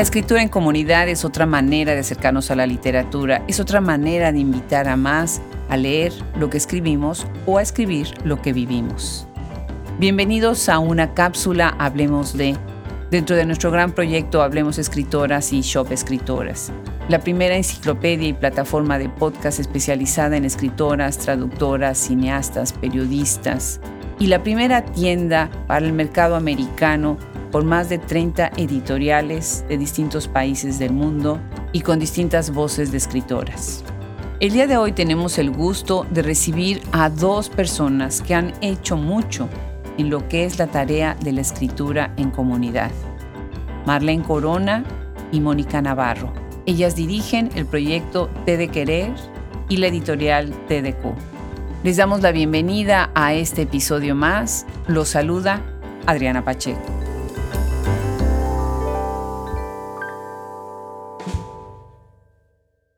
La escritura en comunidad es otra manera de acercarnos a la literatura, es otra manera de invitar a más a leer lo que escribimos o a escribir lo que vivimos. Bienvenidos a una cápsula Hablemos de, dentro de nuestro gran proyecto Hablemos Escritoras y Shop Escritoras, la primera enciclopedia y plataforma de podcast especializada en escritoras, traductoras, cineastas, periodistas, y la primera tienda para el mercado americano por más de 30 editoriales de distintos países del mundo y con distintas voces de escritoras. El día de hoy tenemos el gusto de recibir a dos personas que han hecho mucho en lo que es la tarea de la escritura en comunidad. Marlene Corona y Mónica Navarro. Ellas dirigen el proyecto T de Querer y la editorial TDQ. Les damos la bienvenida a este episodio más. Los saluda Adriana Pacheco.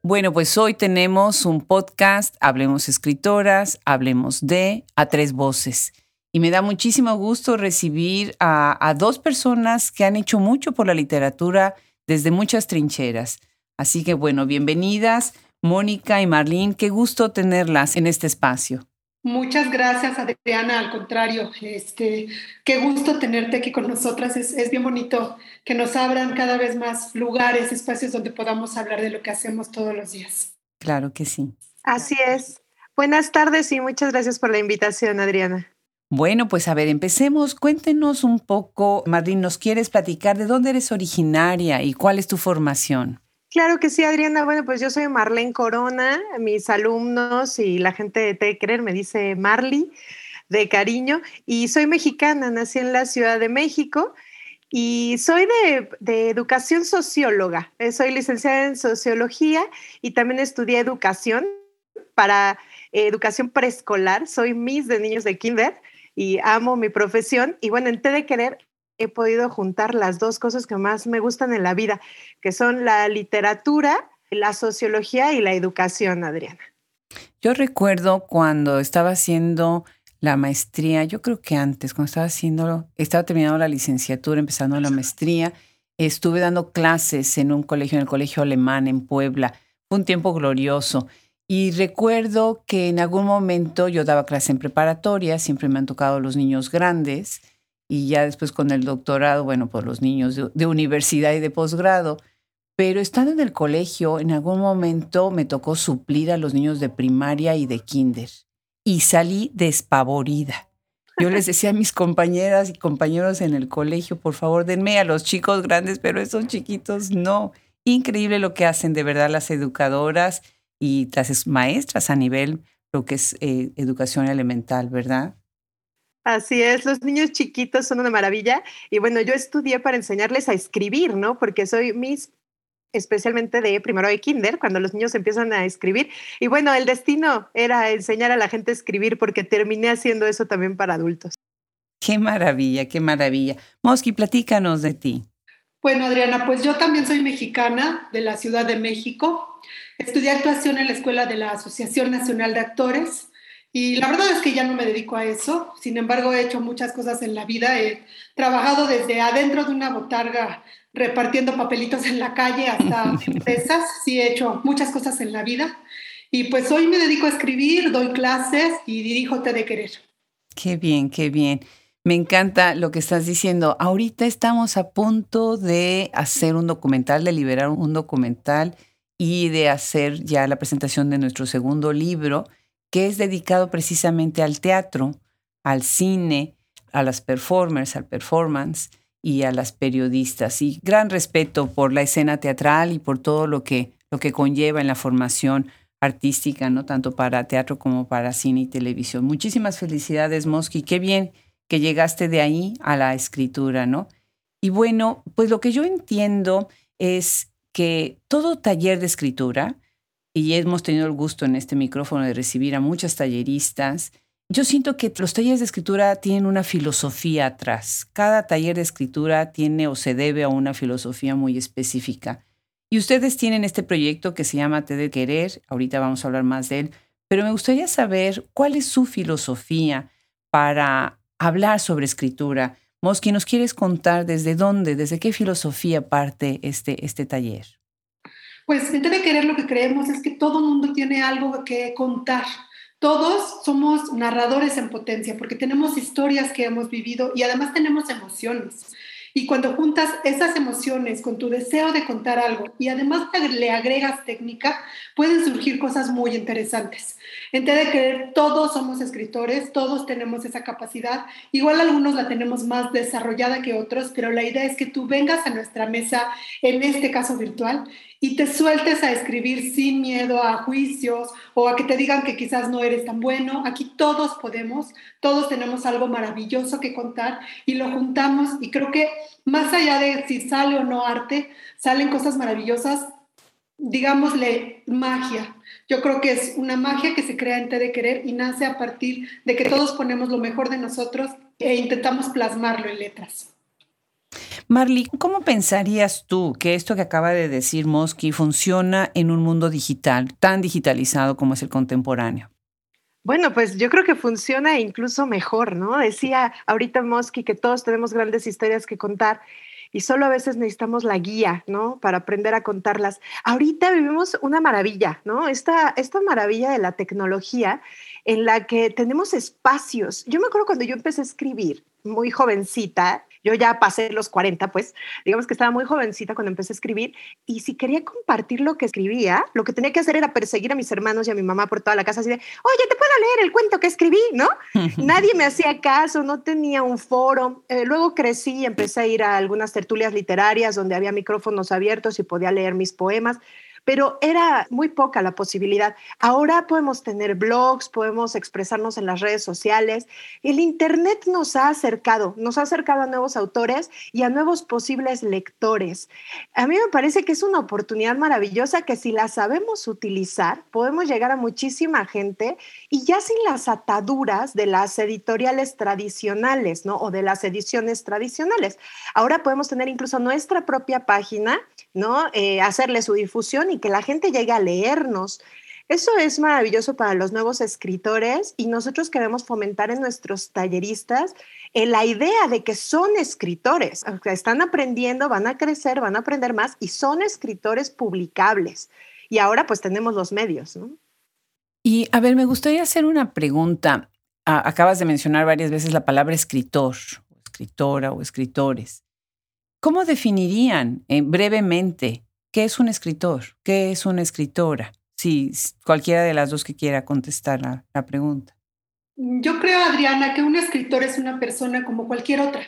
Bueno, pues hoy tenemos un podcast, Hablemos Escritoras, Hablemos de, a tres voces. Y me da muchísimo gusto recibir a, dos personas que han hecho mucho por la literatura desde muchas trincheras. Así que bueno, bienvenidas, Mónica y Marlene, qué gusto tenerlas en este espacio. Muchas gracias, Adriana. Al contrario, este, qué gusto tenerte aquí con nosotras. Es, es, bien bonito que nos abran cada vez más lugares, espacios donde podamos hablar de lo que hacemos todos los días. Claro que sí. Así es. Buenas tardes y muchas gracias por la invitación, Adriana. Bueno, pues a ver, empecemos. Cuéntenos un poco, Marlene, ¿nos quieres platicar de dónde eres originaria y cuál es tu formación? Claro que sí, Adriana. Bueno, pues yo soy Marlene Corona. Mis alumnos y la gente de Te Querer me dice Marley de cariño. Y soy mexicana, nací en la Ciudad de México y soy de, educación socióloga. Eh, soy licenciada en sociología y también estudié educación para eh, educación preescolar. Soy Miss de niños de kinder y amo mi profesión. Y bueno, en Te de Querer he podido juntar las dos cosas que más me gustan en la vida, que son la literatura, la sociología y la educación, Adriana. Yo recuerdo cuando estaba haciendo la maestría, yo creo que antes, cuando estaba haciendo, estaba terminando la licenciatura, empezando la maestría, estuve dando clases en un colegio, en el colegio alemán en Puebla. Fue un tiempo glorioso. Y recuerdo que en algún momento yo daba clase en preparatoria, siempre me han tocado los niños grandes y ya después con el doctorado, bueno, por los niños de, universidad y de posgrado. Pero estando en el colegio, en algún momento me tocó suplir a los niños de primaria y de kinder y salí despavorida. Yo les decía a mis compañeras y compañeros en el colegio, por favor, denme a los chicos grandes, pero esos chiquitos no. Increíble lo que hacen de verdad las educadoras y las maestras a nivel lo que es eh, educación elemental, ¿verdad? Así es, los niños chiquitos son una maravilla. Y bueno, yo estudié para enseñarles a escribir, ¿no? Porque soy Miss especialmente de primero de kinder, cuando los niños empiezan a escribir. Y bueno, el destino era enseñar a la gente a escribir porque terminé haciendo eso también para adultos. Qué maravilla, qué maravilla. Mosky, platícanos de ti. Bueno, Adriana, pues yo también soy mexicana de la Ciudad de México. Estudié actuación en la Escuela de la Asociación Nacional de Actores y la verdad es que ya no me dedico a eso, sin embargo he hecho muchas cosas en la vida, he trabajado desde adentro de una botarga repartiendo papelitos en la calle hasta empresas, sí he hecho muchas cosas en la vida y pues hoy me dedico a escribir, doy clases y dirijo Te de Querer. Qué bien, qué bien. Me encanta lo que estás diciendo. Ahorita estamos a punto de hacer un documental, de liberar un documental y de hacer ya la presentación de nuestro segundo libro que es dedicado precisamente al teatro, al cine, a las performers, al performance y a las periodistas. Y gran respeto por la escena teatral y por todo lo que, lo que conlleva en la formación artística, ¿no? Tanto para teatro como para cine y televisión. Muchísimas felicidades, Mosky. Qué bien que llegaste de ahí a la escritura, ¿no? Y bueno, pues lo que yo entiendo es que todo taller de escritura y hemos tenido el gusto en este micrófono de recibir a muchas talleristas. Yo siento que los talleres de escritura tienen una filosofía atrás. Cada taller de escritura tiene o se debe a una filosofía muy específica. Y ustedes tienen este proyecto que se llama Te de Querer, ahorita vamos a hablar más de él, pero me gustaría saber cuál es su filosofía para hablar sobre escritura, Mosqui, ¿nos quieres contar desde dónde, desde qué filosofía parte este, este taller? Pues en de Querer lo que creemos es que todo mundo tiene algo que contar. Todos somos narradores en potencia porque tenemos historias que hemos vivido y además tenemos emociones. Y cuando juntas esas emociones con tu deseo de contar algo y además le agregas técnica, pueden surgir cosas muy interesantes. En de Querer, todos somos escritores, todos tenemos esa capacidad. Igual algunos la tenemos más desarrollada que otros, pero la idea es que tú vengas a nuestra mesa, en este caso virtual, y te sueltes a escribir sin miedo a juicios o a que te digan que quizás no eres tan bueno. Aquí todos podemos, todos tenemos algo maravilloso que contar y lo juntamos y creo que más allá de si sale o no arte, salen cosas maravillosas, digámosle magia. Yo creo que es una magia que se crea en Te de Querer y nace a partir de que todos ponemos lo mejor de nosotros e intentamos plasmarlo en letras. Marley, ¿cómo pensarías tú que esto que acaba de decir Mosky funciona en un mundo digital, tan digitalizado como es el contemporáneo? Bueno, pues yo creo que funciona incluso mejor, ¿no? Decía ahorita Mosky que todos tenemos grandes historias que contar y solo a veces necesitamos la guía, ¿no? Para aprender a contarlas. Ahorita vivimos una maravilla, ¿no? Esta, esta maravilla de la tecnología en la que tenemos espacios. Yo me acuerdo cuando yo empecé a escribir, muy jovencita, yo ya pasé los 40, pues, digamos que estaba muy jovencita cuando empecé a escribir y si quería compartir lo que escribía, lo que tenía que hacer era perseguir a mis hermanos y a mi mamá por toda la casa así de, oye, ¿te puedo leer el cuento que escribí? ¿No? Nadie me hacía caso, no tenía un foro. Eh, luego crecí y empecé a ir a algunas tertulias literarias donde había micrófonos abiertos y podía leer mis poemas pero era muy poca la posibilidad. Ahora podemos tener blogs, podemos expresarnos en las redes sociales. El Internet nos ha acercado, nos ha acercado a nuevos autores y a nuevos posibles lectores. A mí me parece que es una oportunidad maravillosa que si la sabemos utilizar, podemos llegar a muchísima gente y ya sin las ataduras de las editoriales tradicionales, ¿no? O de las ediciones tradicionales. Ahora podemos tener incluso nuestra propia página, ¿no? Eh, hacerle su difusión y que la gente llegue a leernos. Eso es maravilloso para los nuevos escritores y nosotros queremos fomentar en nuestros talleristas eh, la idea de que son escritores, están aprendiendo, van a crecer, van a aprender más y son escritores publicables. Y ahora pues tenemos los medios. Y a ver, me gustaría hacer una pregunta. acabas de mencionar varias veces la palabra escritor, escritora o escritores. ¿Cómo definirían eh, brevemente ¿Qué es un escritor? ¿Qué es una escritora? Si cualquiera de las dos que quiera contestar la, pregunta. Yo creo, Adriana, que un escritor es una persona como cualquier otra,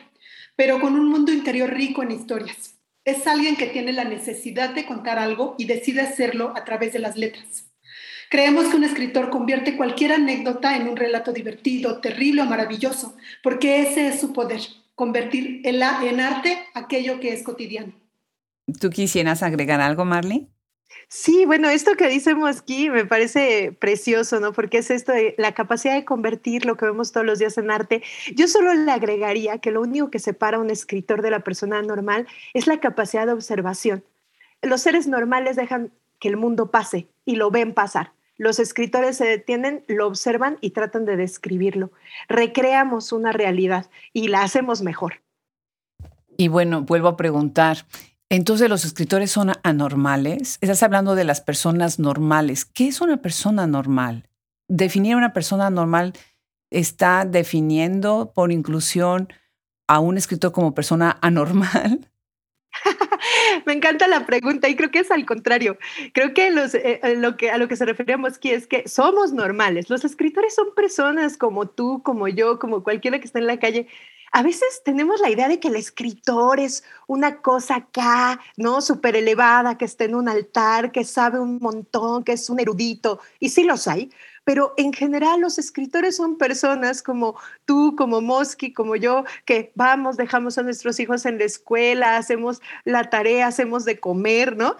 pero con un mundo interior rico en historias. Es alguien que tiene la necesidad de contar algo y decide hacerlo a través de las letras. Creemos que un escritor convierte cualquier anécdota en un relato divertido, terrible o maravilloso, porque ese es su poder, convertir en arte aquello que es cotidiano. ¿Tú quisieras agregar algo, Marley? Sí, bueno, esto que decimos aquí me parece precioso, ¿no? Porque es esto de la capacidad de convertir lo que vemos todos los días en arte. Yo solo le agregaría que lo único que separa a un escritor de la persona normal es la capacidad de observación. Los seres normales dejan que el mundo pase y lo ven pasar. Los escritores se detienen, lo observan y tratan de describirlo. Recreamos una realidad y la hacemos mejor. Y bueno, vuelvo a preguntar, entonces los escritores son anormales. Estás hablando de las personas normales. ¿Qué es una persona normal? Definir una persona normal está definiendo por inclusión a un escritor como persona anormal. Me encanta la pregunta y creo que es al contrario. Creo que, eh, eh, a lo que se referíamos aquí es que somos normales. Los escritores son personas como tú, como yo, como cualquiera que está en la calle a veces tenemos la idea de que el escritor es una cosa acá, ¿no? Súper elevada, que está en un altar, que sabe un montón, que es un erudito, y sí los hay, pero en general los escritores son personas como tú, como Mosky, como yo, que vamos, dejamos a nuestros hijos en la escuela, hacemos la tarea, hacemos de comer, ¿no?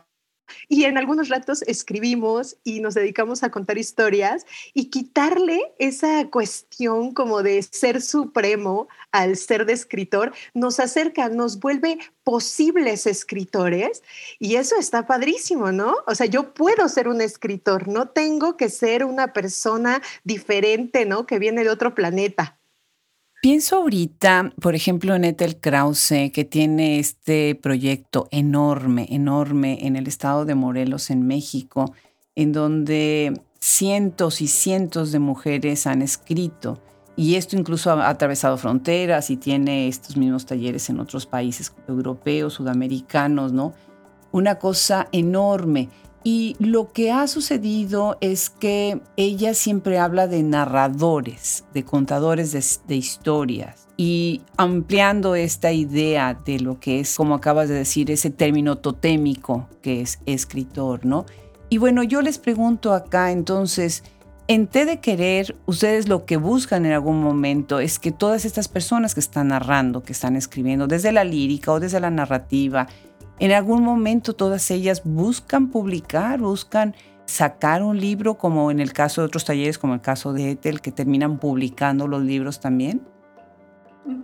Y en algunos ratos escribimos y nos dedicamos a contar historias y quitarle esa cuestión como de ser supremo al ser de escritor nos acerca, nos vuelve posibles escritores y eso está padrísimo, ¿no? O sea, yo puedo ser un escritor, no tengo que ser una persona diferente, ¿no? Que viene de otro planeta. Pienso ahorita, por ejemplo, en Ethel Krause, que tiene este proyecto enorme, enorme en el estado de Morelos, en México, en donde cientos y cientos de mujeres han escrito. Y esto incluso ha atravesado fronteras y tiene estos mismos talleres en otros países europeos, sudamericanos, ¿no? Una cosa enorme. Y lo que ha sucedido es que ella siempre habla de narradores, de contadores de, historias y ampliando esta idea de lo que es, como acabas de decir, ese término totémico que es escritor, ¿no? Y bueno, yo les pregunto acá entonces, en T de Querer, ustedes lo que buscan en algún momento es que todas estas personas que están narrando, que están escribiendo, desde la lírica o desde la narrativa, en algún momento todas ellas buscan publicar, buscan sacar un libro, como en el caso de otros talleres, como el caso de Ethel, que terminan publicando los libros también?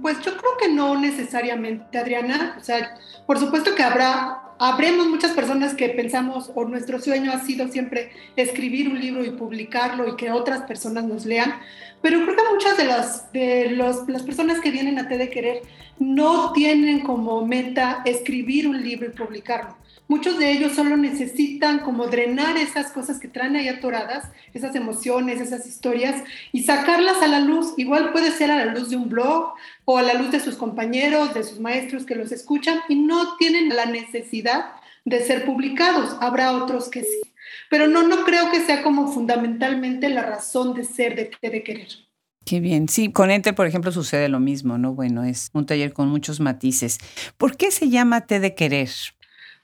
Pues yo creo que no necesariamente, Adriana. O sea, por supuesto que habrá, habremos muchas personas que pensamos, o nuestro sueño ha sido siempre escribir un libro y publicarlo y que otras personas nos lean, pero creo que muchas de las, de los, las personas que vienen a T de Querer no tienen como meta escribir un libro y publicarlo. Muchos de ellos solo necesitan como drenar esas cosas que traen ahí atoradas, esas emociones, esas historias, y sacarlas a la luz. Igual puede ser a la luz de un blog o a la luz de sus compañeros, de sus maestros que los escuchan y no tienen la necesidad de ser publicados. Habrá otros que sí. Pero no, no creo que sea como fundamentalmente la razón de ser de, de querer. Qué bien. Sí, con Enter, por ejemplo, sucede lo mismo, ¿no? Bueno, es un taller con muchos matices. ¿Por qué se llama Té de Querer?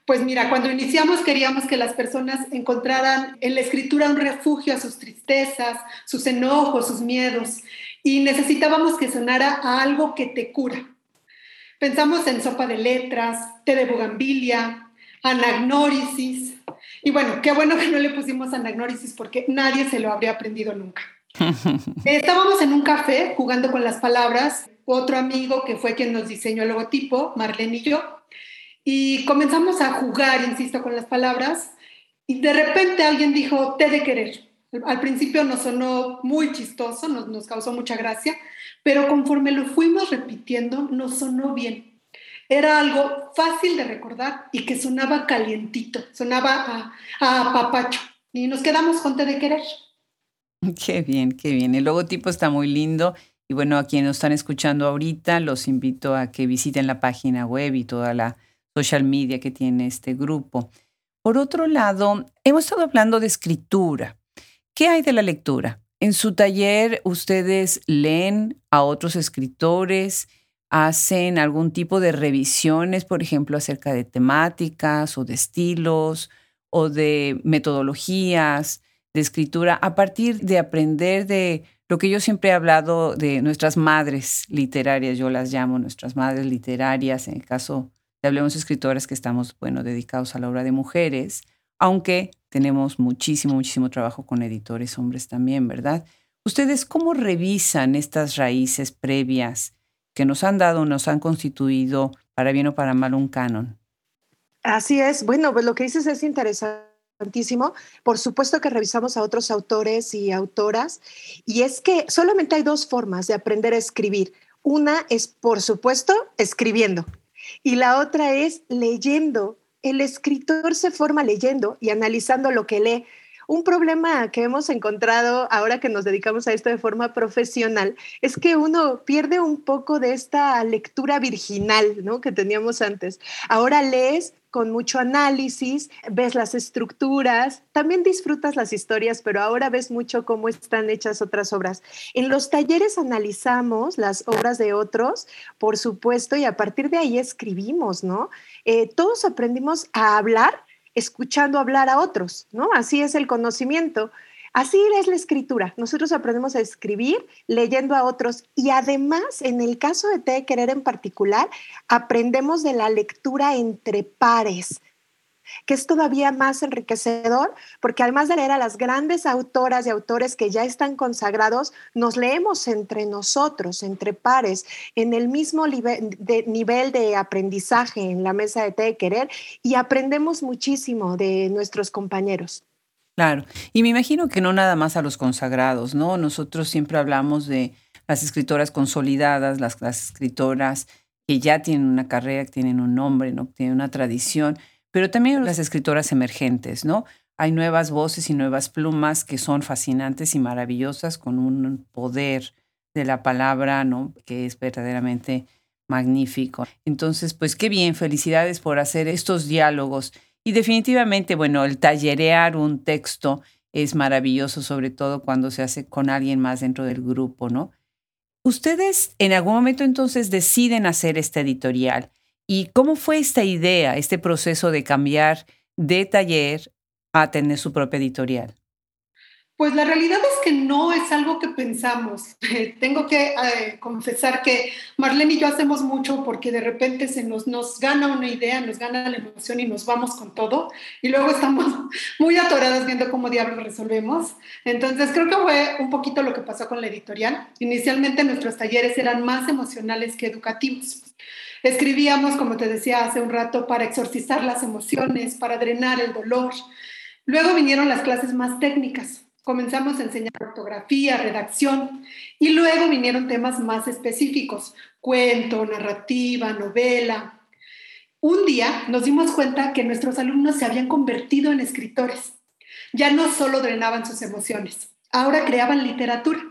Pues mira, cuando iniciamos queríamos que las personas encontraran en la escritura un refugio a sus tristezas, sus enojos, sus miedos, y necesitábamos que sonara a algo que te cura. Pensamos en sopa de letras, té de bugambilia, anagnórisis, y bueno, qué bueno que no le pusimos anagnórisis porque nadie se lo habría aprendido nunca. Estábamos en un café jugando con las palabras, otro amigo que fue quien nos diseñó el logotipo, Marlene y yo, y comenzamos a jugar, insisto, con las palabras, y de repente alguien dijo, te de querer. Al principio nos sonó muy chistoso, nos, nos causó mucha gracia, pero conforme lo fuimos repitiendo, nos sonó bien. Era algo fácil de recordar y que sonaba calientito, sonaba a, a papacho. Y nos quedamos con te de querer. Qué bien, qué bien. El logotipo está muy lindo. Y bueno, a quienes nos están escuchando ahorita, los invito a que visiten la página web y toda la social media que tiene este grupo. Por otro lado, hemos estado hablando de escritura. ¿Qué hay de la lectura? En su taller, ustedes leen a otros escritores, hacen algún tipo de revisiones, por ejemplo, acerca de temáticas o de estilos o de metodologías de escritura a partir de aprender de lo que yo siempre he hablado de nuestras madres literarias, yo las llamo nuestras madres literarias, en el caso de Hablemos Escritores que estamos, bueno, dedicados a la obra de mujeres, aunque tenemos muchísimo, muchísimo trabajo con editores hombres también, ¿verdad? ¿Ustedes cómo revisan estas raíces previas que nos han dado, nos han constituido, para bien o para mal, un canon? Así es. Bueno, pues lo que dices es interesante por supuesto que revisamos a otros autores y autoras y es que solamente hay dos formas de aprender a escribir. Una es, por supuesto, escribiendo y la otra es leyendo. El escritor se forma leyendo y analizando lo que lee. Un problema que hemos encontrado ahora que nos dedicamos a esto de forma profesional es que uno pierde un poco de esta lectura virginal ¿no? que teníamos antes. Ahora lees con mucho análisis, ves las estructuras, también disfrutas las historias, pero ahora ves mucho cómo están hechas otras obras. En los talleres analizamos las obras de otros, por supuesto, y a partir de ahí escribimos, ¿no? Eh, todos aprendimos a hablar escuchando hablar a otros, ¿no? Así es el conocimiento. Así es la escritura. Nosotros aprendemos a escribir leyendo a otros y además, en el caso de Te Querer en particular, aprendemos de la lectura entre pares que es todavía más enriquecedor, porque además de leer a las grandes autoras y autores que ya están consagrados, nos leemos entre nosotros, entre pares, en el mismo nivel de, nivel de aprendizaje en la mesa de té querer y aprendemos muchísimo de nuestros compañeros. Claro, y me imagino que no nada más a los consagrados, ¿no? Nosotros siempre hablamos de las escritoras consolidadas, las, las escritoras que ya tienen una carrera, que tienen un nombre, ¿no? tienen una tradición, pero también las escritoras emergentes, ¿no? Hay nuevas voces y nuevas plumas que son fascinantes y maravillosas con un poder de la palabra, ¿no? Que es verdaderamente magnífico. Entonces, pues qué bien, felicidades por hacer estos diálogos. Y definitivamente, bueno, el tallerear un texto es maravilloso, sobre todo cuando se hace con alguien más dentro del grupo, ¿no? Ustedes en algún momento entonces deciden hacer este editorial. ¿Y cómo fue esta idea, este proceso de cambiar de taller a tener su propia editorial? Pues la realidad es que no es algo que pensamos. Tengo que eh, confesar que Marlene y yo hacemos mucho porque de repente se nos, nos gana una idea, nos gana la emoción y nos vamos con todo. Y luego estamos muy atoradas viendo cómo diablos resolvemos. Entonces creo que fue un poquito lo que pasó con la editorial. Inicialmente nuestros talleres eran más emocionales que educativos. Escribíamos, como te decía hace un rato, para exorcizar las emociones, para drenar el dolor. Luego vinieron las clases más técnicas comenzamos a enseñar ortografía, redacción y luego vinieron temas más específicos, cuento, narrativa, novela. Un día nos dimos cuenta que nuestros alumnos se habían convertido en escritores. Ya no solo drenaban sus emociones, ahora creaban literatura.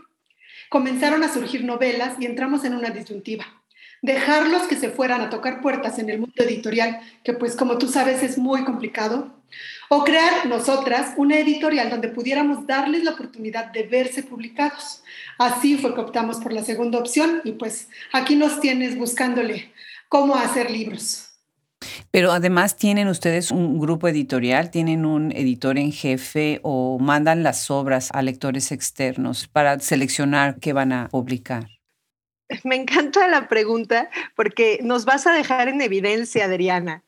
Comenzaron a surgir novelas y entramos en una disyuntiva. Dejarlos que se fueran a tocar puertas en el mundo editorial, que pues como tú sabes es muy complicado, o crear nosotras una editorial donde pudiéramos darles la oportunidad de verse publicados. Así fue que optamos por la segunda opción y pues aquí nos tienes buscándole cómo hacer libros. Pero además tienen ustedes un grupo editorial, tienen un editor en jefe o mandan las obras a lectores externos para seleccionar qué van a publicar. Me encanta la pregunta porque nos vas a dejar en evidencia, Adriana.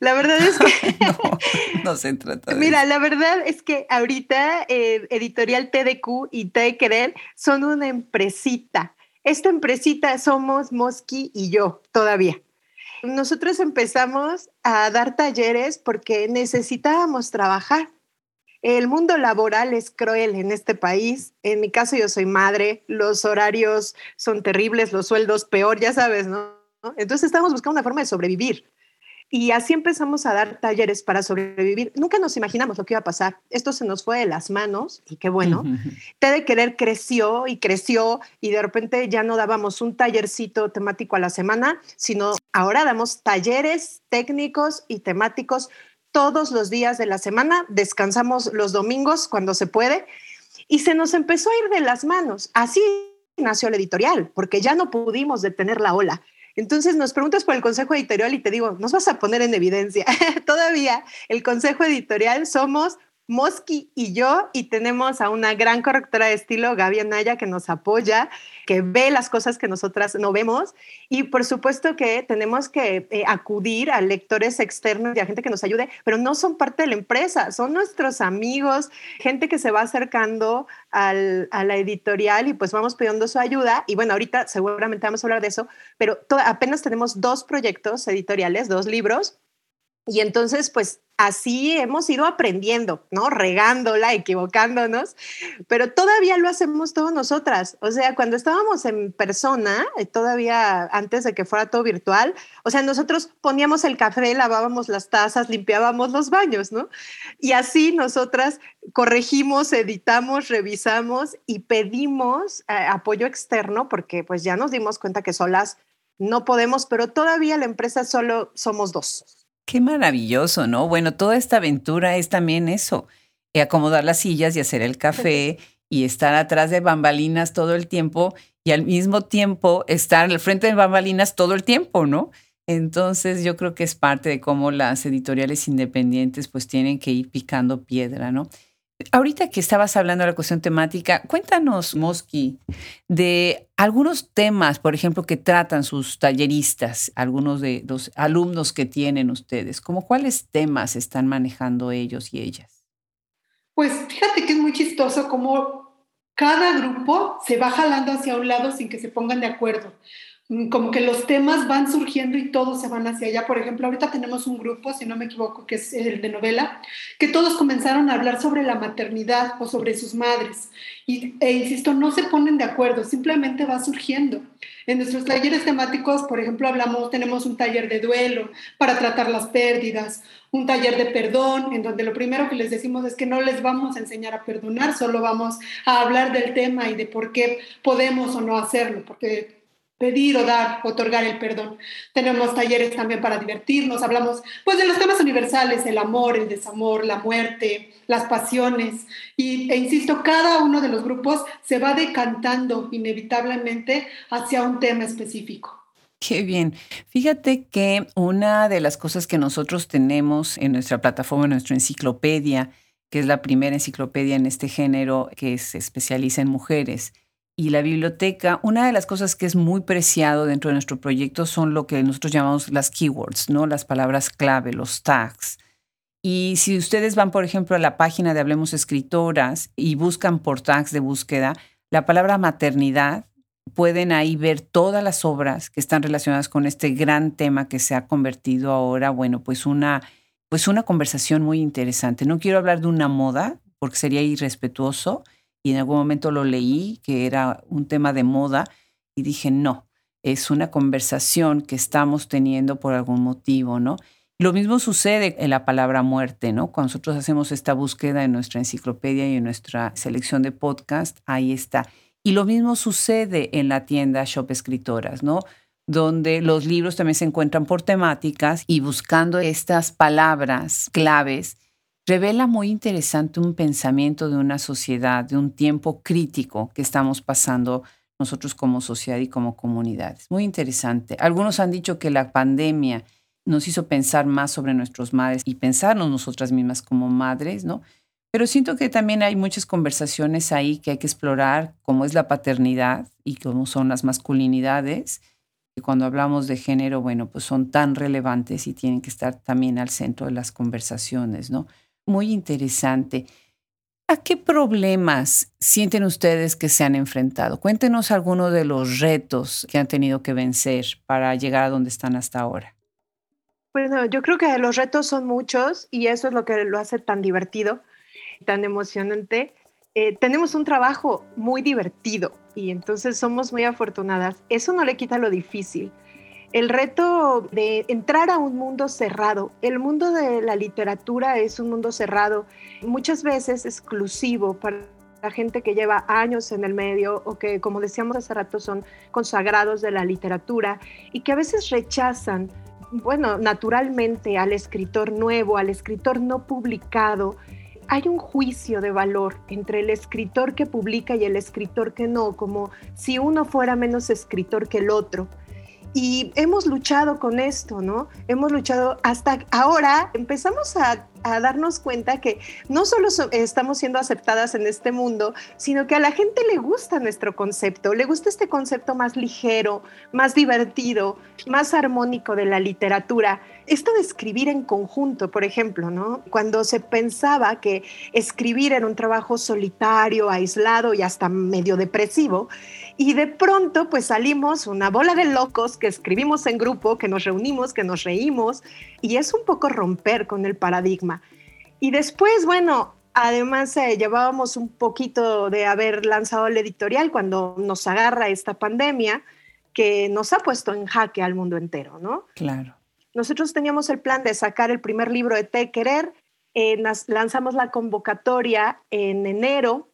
La verdad es que... no, no se trata de Mira, la verdad es que ahorita eh, Editorial TDQ y Te Querer son una empresita. Esta empresita somos Mosqui y yo todavía. Nosotros empezamos a dar talleres porque necesitábamos trabajar. El mundo laboral es cruel en este país. En mi caso yo soy madre, los horarios son terribles, los sueldos peor, ya sabes, ¿no? Entonces estamos buscando una forma de sobrevivir. Y así empezamos a dar talleres para sobrevivir. Nunca nos imaginamos lo que iba a pasar. Esto se nos fue de las manos y qué bueno. Te de querer creció y creció y de repente ya no dábamos un tallercito temático a la semana, sino ahora damos talleres técnicos y temáticos todos los días de la semana, descansamos los domingos cuando se puede y se nos empezó a ir de las manos. Así nació la editorial, porque ya no pudimos detener la ola. Entonces nos preguntas por el consejo editorial y te digo, nos vas a poner en evidencia. Todavía el consejo editorial somos Mosqui y yo, y tenemos a una gran correctora de estilo, Gaby Anaya, que nos apoya, que ve las cosas que nosotras no vemos. Y por supuesto que tenemos que eh, acudir a lectores externos y a gente que nos ayude, pero no son parte de la empresa, son nuestros amigos, gente que se va acercando a la editorial y pues vamos pidiendo su ayuda. Y bueno, ahorita seguramente vamos a hablar de eso, pero apenas tenemos dos proyectos editoriales, dos libros y entonces, pues así hemos ido aprendiendo, ¿no? Regándola, equivocándonos, pero todavía lo hacemos todos nosotras. O sea, cuando estábamos en persona, eh, todavía antes de que fuera todo virtual, o sea, nosotros poníamos el café, lavábamos las tazas, limpiábamos los baños, ¿no? Y así nosotras corregimos, editamos, revisamos y pedimos eh, apoyo externo porque pues ya nos dimos cuenta que solas no podemos, pero todavía la empresa solo somos dos. Qué maravilloso, ¿no? Bueno, toda esta aventura es también eso, eh, acomodar las sillas y hacer el café y estar atrás de bambalinas todo el tiempo y al mismo tiempo estar al frente de bambalinas todo el tiempo, ¿no? Entonces yo creo que es parte de cómo las editoriales independientes pues tienen que ir picando piedra, ¿no? Ahorita que estabas hablando de la cuestión temática, cuéntanos, Mosqui, de algunos temas, por ejemplo, que tratan sus talleristas, algunos de los alumnos que tienen ustedes, como cuáles temas están manejando ellos y ellas. Pues fíjate que es muy chistoso cómo cada grupo se va jalando hacia un lado sin que se pongan de acuerdo. Mm, como que los temas van surgiendo y todos se van hacia allá. Por ejemplo, ahorita tenemos un grupo, si no me equivoco, que es el de novela, que todos comenzaron a hablar sobre la maternidad o sobre sus madres. Y, e insisto, no se ponen de acuerdo, simplemente va surgiendo. En nuestros talleres temáticos, por ejemplo, hablamos, tenemos un taller de duelo para tratar las pérdidas, un taller de perdón, en donde lo primero que les decimos es que no les vamos a enseñar a perdonar, solo vamos a hablar del tema y de por qué podemos o no hacerlo, porque pedir o dar, otorgar el perdón. Tenemos talleres también para divertirnos, hablamos pues de los temas universales, el amor, el desamor, la muerte, las pasiones y, e insisto, cada uno de los grupos se va decantando inevitablemente hacia un tema específico. Qué bien. Fíjate que una de las cosas que nosotros tenemos en nuestra plataforma, en nuestra enciclopedia, que es la primera enciclopedia en este género que se especializa en mujeres, y la biblioteca, una de las cosas que es muy preciado dentro de nuestro proyecto son lo que nosotros llamamos las keywords, ¿no? Las palabras clave, los tags. Y si ustedes van, por ejemplo, a la página de Hablemos Escritoras y buscan por tags de búsqueda, la palabra maternidad, pueden ahí ver todas las obras que están relacionadas con este gran tema que se ha convertido ahora, bueno, pues una, pues una conversación muy interesante. No quiero hablar de una moda porque sería irrespetuoso, y en algún momento lo leí, que era un tema de moda, y dije, no, es una conversación que estamos teniendo por algún motivo, ¿no? Lo mismo sucede en la palabra muerte, ¿no? Cuando nosotros hacemos esta búsqueda en nuestra enciclopedia y en nuestra selección de podcast, ahí está. Y lo mismo sucede en la tienda Shop Escritoras, ¿no? Donde los libros también se encuentran por temáticas y buscando estas palabras claves revela muy interesante un pensamiento de una sociedad, de un tiempo crítico que estamos pasando nosotros como sociedad y como comunidades. Muy interesante. Algunos han dicho que la pandemia nos hizo pensar más sobre nuestros madres y pensarnos nosotras mismas como madres, ¿no? Pero siento que también hay muchas conversaciones ahí que hay que explorar, cómo es la paternidad y cómo son las masculinidades. Y cuando hablamos de género, bueno, pues son tan relevantes y tienen que estar también al centro de las conversaciones, ¿no? Muy interesante. ¿A qué problemas sienten ustedes que se han enfrentado? Cuéntenos algunos de los retos que han tenido que vencer para llegar a donde están hasta ahora. Bueno, yo creo que los retos son muchos y eso es lo que lo hace tan divertido, tan emocionante. Eh, tenemos un trabajo muy divertido y entonces somos muy afortunadas. Eso no le quita lo difícil el reto de entrar a un mundo cerrado. El mundo de la literatura es un mundo cerrado, muchas veces exclusivo para la gente que lleva años en el medio o que, como decíamos hace rato, son consagrados de la literatura y que a veces rechazan, bueno, naturalmente al escritor nuevo, al escritor no publicado. Hay un juicio de valor entre el escritor que publica y el escritor que no, como si uno fuera menos escritor que el otro. Y hemos luchado con esto, ¿no? Hemos luchado hasta ahora, empezamos a, darnos cuenta que no solo estamos siendo aceptadas en este mundo, sino que a la gente le gusta nuestro concepto, le gusta este concepto más ligero, más divertido, más armónico de la literatura. Esto de escribir en conjunto, por ejemplo, ¿no? Cuando se pensaba que escribir era un trabajo solitario, aislado y hasta medio depresivo, y de pronto pues salimos una bola de locos que escribimos en grupo, que nos reunimos, que nos reímos y es un poco romper con el paradigma. Y después, bueno, además eh, llevábamos un poquito de haber lanzado el editorial cuando nos agarra esta pandemia que nos ha puesto en jaque al mundo entero, ¿no? Claro. Nosotros teníamos el plan de sacar el primer libro de Te Querer, eh, lanzamos la convocatoria en enero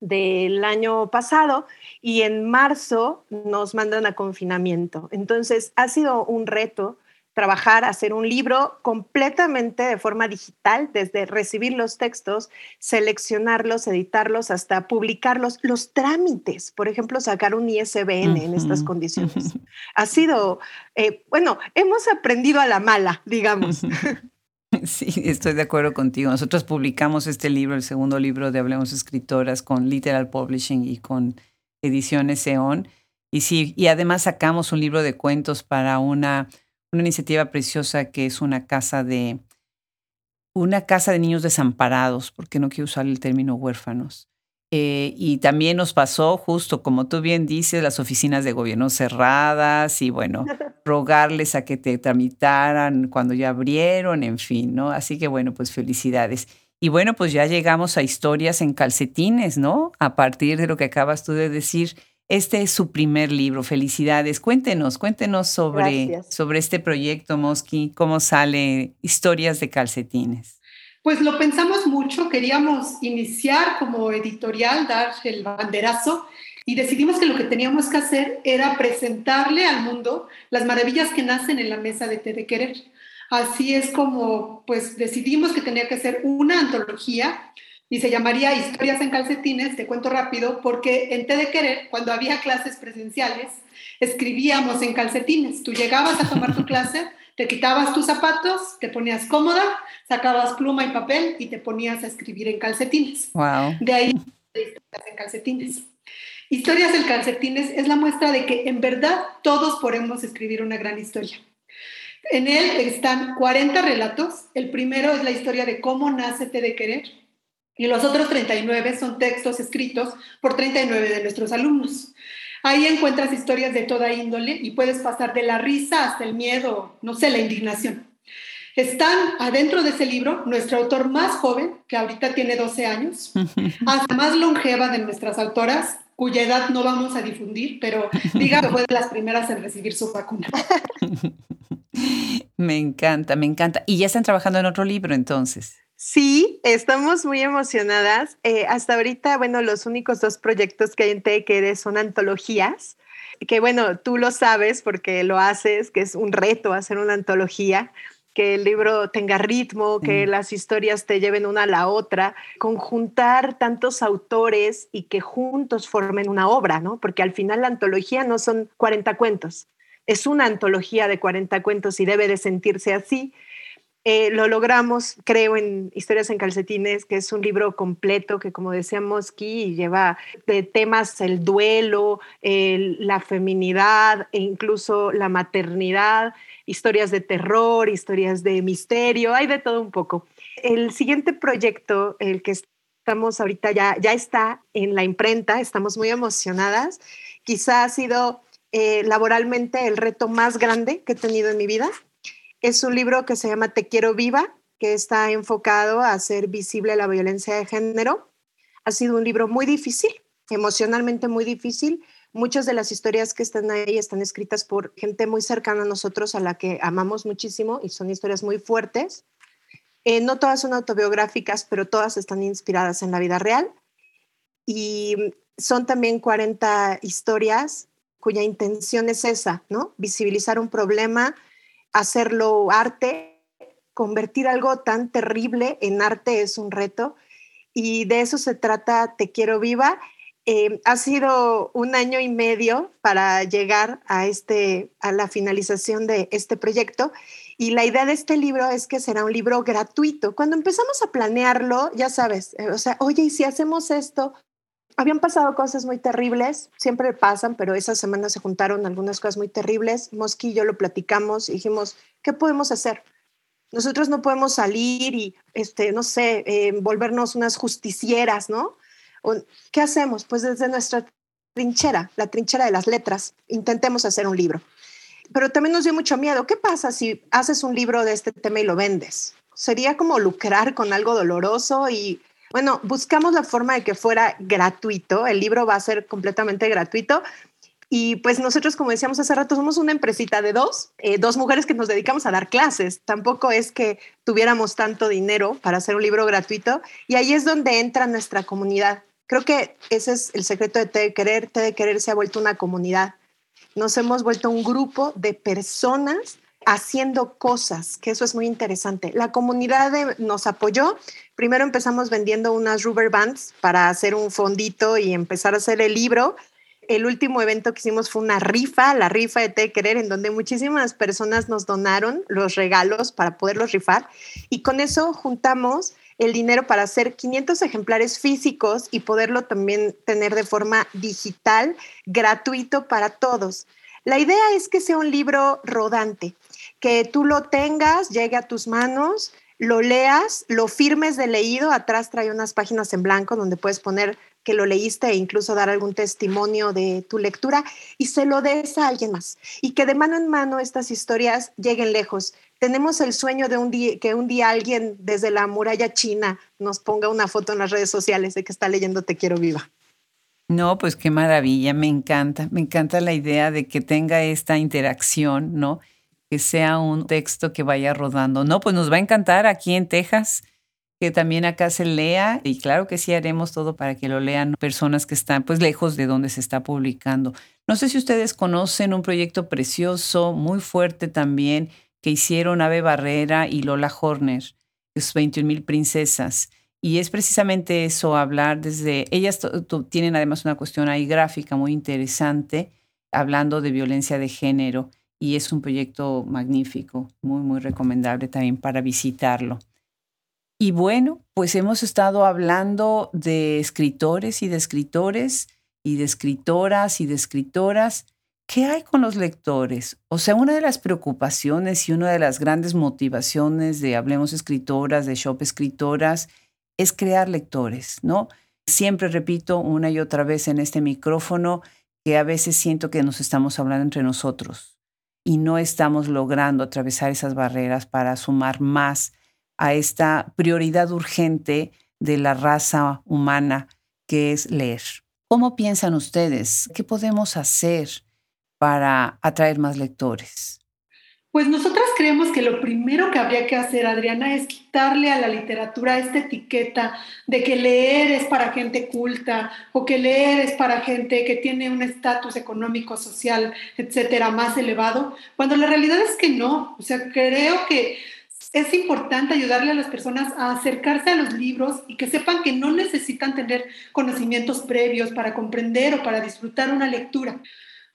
del año pasado y en marzo nos mandan a confinamiento. Entonces ha sido un reto trabajar, hacer un libro completamente de forma digital, desde recibir los textos, seleccionarlos, editarlos, hasta publicarlos. Los trámites, por ejemplo, sacar un ISBN en estas condiciones. Ha sido, eh, bueno, hemos aprendido a la mala, digamos. Sí, estoy de acuerdo contigo. Nosotros publicamos este libro, el segundo libro de Hablemos Escritoras, con Literal Publishing y con Ediciones Eon. Y sí, y además sacamos un libro de cuentos para una, una iniciativa preciosa que es una casa de una casa de niños desamparados, porque no quiero usar el término huérfanos. Eh, y también nos pasó, justo como tú bien dices, las oficinas de gobierno cerradas y bueno, rogarles a que te tramitaran cuando ya abrieron, en fin, ¿no? Así que bueno, pues felicidades. Y bueno, pues ya llegamos a historias en calcetines, ¿no? A partir de lo que acabas tú de decir, este es su primer libro. Felicidades. Cuéntenos, cuéntenos sobre, sobre este proyecto, Mosky, cómo sale Historias de calcetines. Pues lo pensamos mucho, queríamos iniciar como editorial, dar el banderazo y decidimos que lo que teníamos que hacer era presentarle al mundo las maravillas que nacen en la mesa de Té de Querer. Así es como pues decidimos que tenía que ser una antología y se llamaría Historias en calcetines, te cuento rápido, porque en Té de Querer, cuando había clases presenciales, escribíamos en calcetines. Tú llegabas a tomar tu clase te quitabas tus zapatos, te ponías cómoda, sacabas pluma y papel y te ponías a escribir en calcetines. Wow. De ahí historias en calcetines. Historias en calcetines es la muestra de que en verdad todos podemos escribir una gran historia. En él están 40 relatos. El primero es la historia de cómo nace Te de Querer y los otros 39 son textos escritos por 39 de nuestros alumnos. Ahí encuentras historias de toda índole y puedes pasar de la risa hasta el miedo, no sé, la indignación. Están adentro de ese libro nuestro autor más joven, que ahorita tiene 12 años, hasta más longeva de nuestras autoras, cuya edad no vamos a difundir, pero diga que fue de las primeras en recibir su vacuna. Me encanta, me encanta. ¿Y ya están trabajando en otro libro entonces? Sí, estamos muy emocionadas. Eh, hasta ahorita, bueno, los únicos dos proyectos que hay en TQD son antologías, que bueno, tú lo sabes porque lo haces, que es un reto hacer una antología, que el libro tenga ritmo, que mm. las historias te lleven una a la otra, conjuntar tantos autores y que juntos formen una obra, ¿no? Porque al final la antología no son 40 cuentos, es una antología de 40 cuentos y debe de sentirse así. Eh, lo logramos, creo, en Historias en Calcetines, que es un libro completo que, como decía Mosky, lleva de temas el duelo, la feminidad e incluso la maternidad, historias de terror, historias de misterio, hay de todo un poco. El siguiente proyecto, el que estamos ahorita ya, ya está en la imprenta, estamos muy emocionadas. Quizá ha sido eh, laboralmente el reto más grande que he tenido en mi vida es un libro que se llama Te quiero viva, que está enfocado a hacer visible la violencia de género. Ha sido un libro muy difícil, emocionalmente muy difícil. Muchas de las historias que están ahí están escritas por gente muy cercana a nosotros, a la que amamos muchísimo y son historias muy fuertes. Eh, no todas son autobiográficas, pero todas están inspiradas en la vida real. Y son también 40 historias cuya intención es esa, ¿no? Visibilizar un problema, hacerlo arte, convertir algo tan terrible en arte es un reto y de eso se trata Te quiero viva. Eh, ha sido un año y medio para llegar a, este, a la finalización de este proyecto y la idea de este libro es que será un libro gratuito. Cuando empezamos a planearlo, ya sabes, eh, o sea, oye, ¿y si hacemos esto? Habían pasado cosas muy terribles, siempre pasan, pero esa semana se juntaron algunas cosas muy terribles. Mosqui y yo lo platicamos y dijimos, ¿qué podemos hacer? Nosotros no podemos salir y, este, no sé, eh, volvernos unas justicieras, ¿no? ¿Qué hacemos? Pues desde nuestra trinchera, la trinchera de las letras, intentemos hacer un libro. Pero también nos dio mucho miedo. ¿Qué pasa si haces un libro de este tema y lo vendes? Sería como lucrar con algo doloroso y bueno, buscamos la forma de que fuera gratuito. El libro va a ser completamente gratuito. Y pues nosotros, como decíamos hace rato, somos una empresita de dos, eh, dos mujeres que nos dedicamos a dar clases. Tampoco es que tuviéramos tanto dinero para hacer un libro gratuito. Y ahí es donde entra nuestra comunidad. Creo que ese es el secreto de Te de Querer. Te de Querer se ha vuelto una comunidad. Nos hemos vuelto un grupo de personas haciendo cosas, que eso es muy interesante. La comunidad nos apoyó. Primero empezamos vendiendo unas rubber bands para hacer un fondito y empezar a hacer el libro. El último evento que hicimos fue una rifa, la rifa de Te Querer, en donde muchísimas personas nos donaron los regalos para poderlos rifar. Y con eso juntamos el dinero para hacer 500 ejemplares físicos y poderlo también tener de forma digital, gratuito para todos. La idea es que sea un libro rodante, que tú lo tengas, llegue a tus manos, lo leas, lo firmes de leído, atrás trae unas páginas en blanco donde puedes poner que lo leíste e incluso dar algún testimonio de tu lectura y se lo des a alguien más y que de mano en mano estas historias lleguen lejos. Tenemos el sueño de un día, que un día alguien desde la muralla china nos ponga una foto en las redes sociales de que está leyendo Te quiero viva. No, pues qué maravilla, me encanta, me encanta la idea de que tenga esta interacción, ¿no? Que sea un texto que vaya rodando. No, pues nos va a encantar aquí en Texas que también acá se lea y claro que sí haremos todo para que lo lean personas que están pues lejos de donde se está publicando. No sé si ustedes conocen un proyecto precioso, muy fuerte también, que hicieron Ave Barrera y Lola Horner, sus 21 mil princesas. Y es precisamente eso, hablar desde, ellas tienen además una cuestión ahí gráfica muy interesante, hablando de violencia de género, y es un proyecto magnífico, muy, muy recomendable también para visitarlo. Y bueno, pues hemos estado hablando de escritores y de escritores y de escritoras y de escritoras. ¿Qué hay con los lectores? O sea, una de las preocupaciones y una de las grandes motivaciones de Hablemos Escritoras, de Shop Escritoras, es crear lectores, ¿no? Siempre repito una y otra vez en este micrófono que a veces siento que nos estamos hablando entre nosotros y no estamos logrando atravesar esas barreras para sumar más a esta prioridad urgente de la raza humana que es leer. ¿Cómo piensan ustedes? ¿Qué podemos hacer para atraer más lectores? Pues nosotras creemos que lo primero que habría que hacer, Adriana, es quitarle a la literatura esta etiqueta de que leer es para gente culta o que leer es para gente que tiene un estatus económico, social, etcétera, más elevado, cuando la realidad es que no. O sea, creo que es importante ayudarle a las personas a acercarse a los libros y que sepan que no necesitan tener conocimientos previos para comprender o para disfrutar una lectura.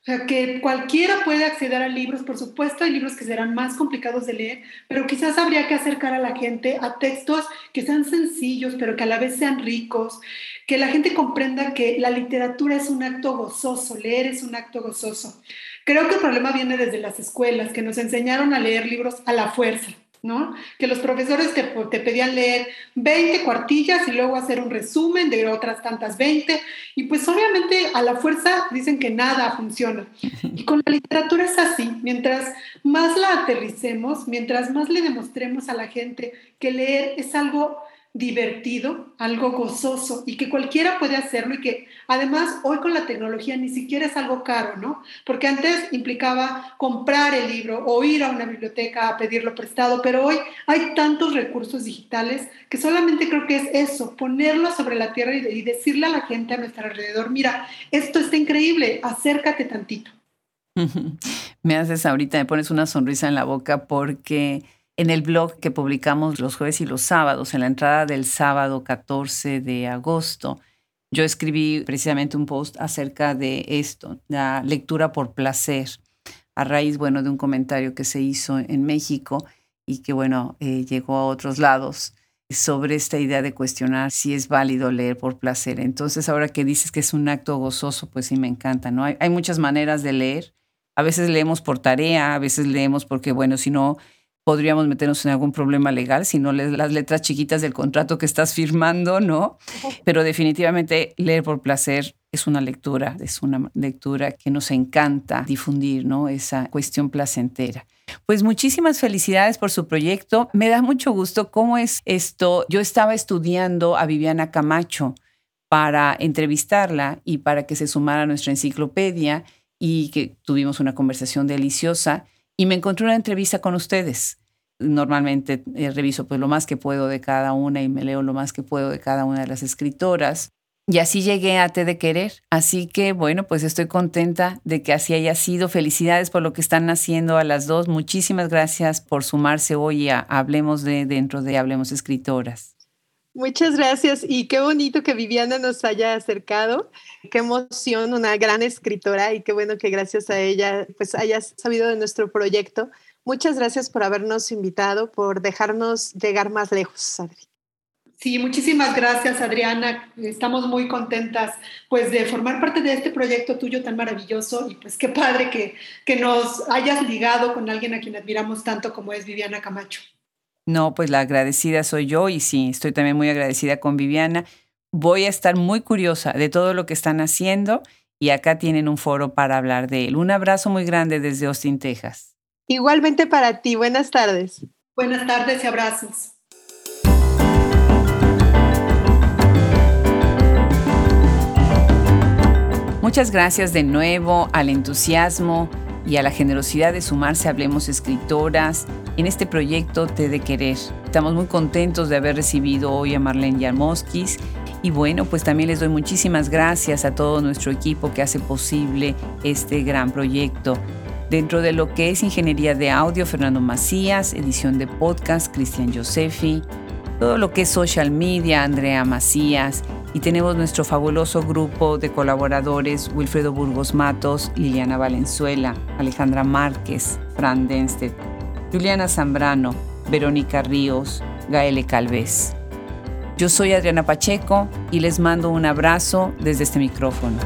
O sea, que cualquiera puede acceder a libros, por supuesto hay libros que serán más complicados de leer, pero quizás habría que acercar a la gente a textos que sean sencillos, pero que a la vez sean ricos, que la gente comprenda que la literatura es un acto gozoso, leer es un acto gozoso. Creo que el problema viene desde las escuelas, que nos enseñaron a leer libros a la fuerza. ¿No? Que los profesores te, te, pedían leer 20 cuartillas y luego hacer un resumen de otras tantas 20. Y pues obviamente a la fuerza dicen que nada funciona. Y con la literatura es así. Mientras más la aterricemos, mientras más le demostremos a la gente que leer es algo divertido, algo gozoso y que cualquiera puede hacerlo y que además hoy con la tecnología ni siquiera es algo caro, ¿no? Porque antes implicaba comprar el libro o ir a una biblioteca a pedirlo prestado, pero hoy hay tantos recursos digitales que solamente creo que es eso, ponerlo sobre la tierra y, decirle a la gente a nuestro alrededor, mira, esto está increíble, acércate tantito. Me haces ahorita, me pones una sonrisa en la boca porque en el blog que publicamos los jueves y los sábados, en la entrada del sábado 14 de agosto, yo escribí precisamente un post acerca de esto, la lectura por placer, a raíz, bueno, de un comentario que se hizo en México y que, bueno, eh, llegó a otros lados sobre esta idea de cuestionar si es válido leer por placer. Entonces, ahora que dices que es un acto gozoso, pues sí me encanta, ¿no? Hay, hay muchas maneras de leer. A veces leemos por tarea, a veces leemos porque, bueno, si no podríamos meternos en algún problema legal si no lees las letras chiquitas del contrato que estás firmando, ¿no? Pero definitivamente leer por placer es una lectura, es una lectura que nos encanta difundir, ¿no? Esa cuestión placentera. Pues muchísimas felicidades por su proyecto. Me da mucho gusto cómo es esto. Yo estaba estudiando a Viviana Camacho para entrevistarla y para que se sumara a nuestra enciclopedia y que tuvimos una conversación deliciosa y me encontré una entrevista con ustedes. Normalmente eh, reviso pues lo más que puedo de cada una y me leo lo más que puedo de cada una de las escritoras. Y así llegué a Te de Querer. Así que bueno, pues estoy contenta de que así haya sido. Felicidades por lo que están haciendo a las dos. Muchísimas gracias por sumarse hoy a Hablemos de dentro de Hablemos Escritoras. Muchas gracias y qué bonito que Viviana nos haya acercado. Qué emoción, una gran escritora y qué bueno que gracias a ella pues hayas sabido de nuestro proyecto. Muchas gracias por habernos invitado, por dejarnos llegar más lejos, Adri. Sí, muchísimas gracias, Adriana. Estamos muy contentas pues de formar parte de este proyecto tuyo tan maravilloso y pues qué padre que, que nos hayas ligado con alguien a quien admiramos tanto como es Viviana Camacho. No, pues la agradecida soy yo y sí, estoy también muy agradecida con Viviana. voy a estar muy curiosa de todo lo que están haciendo y acá tienen un foro para hablar de él. Un abrazo muy grande desde Austin, Texas. Igualmente para ti, buenas tardes. Buenas tardes y abrazos. Muchas gracias de nuevo al entusiasmo y a la generosidad de sumarse a Hablemos Escritoras en este proyecto Te de Querer. Estamos muy contentos de haber recibido hoy a Marlene Yarmoskis y bueno, pues también les doy muchísimas gracias a todo nuestro equipo que hace posible este gran proyecto. Dentro de lo que es ingeniería de audio, Fernando Macías, edición de podcast, Cristian Josefi, todo lo que es social media, Andrea Macías, y tenemos nuestro fabuloso grupo de colaboradores, Wilfredo Burgos Matos, Liliana Valenzuela, Alejandra Márquez, Fran Denstedt, Juliana Zambrano, Verónica Ríos, Gaele Calvez. Yo soy Adriana Pacheco y les mando un abrazo desde este micrófono.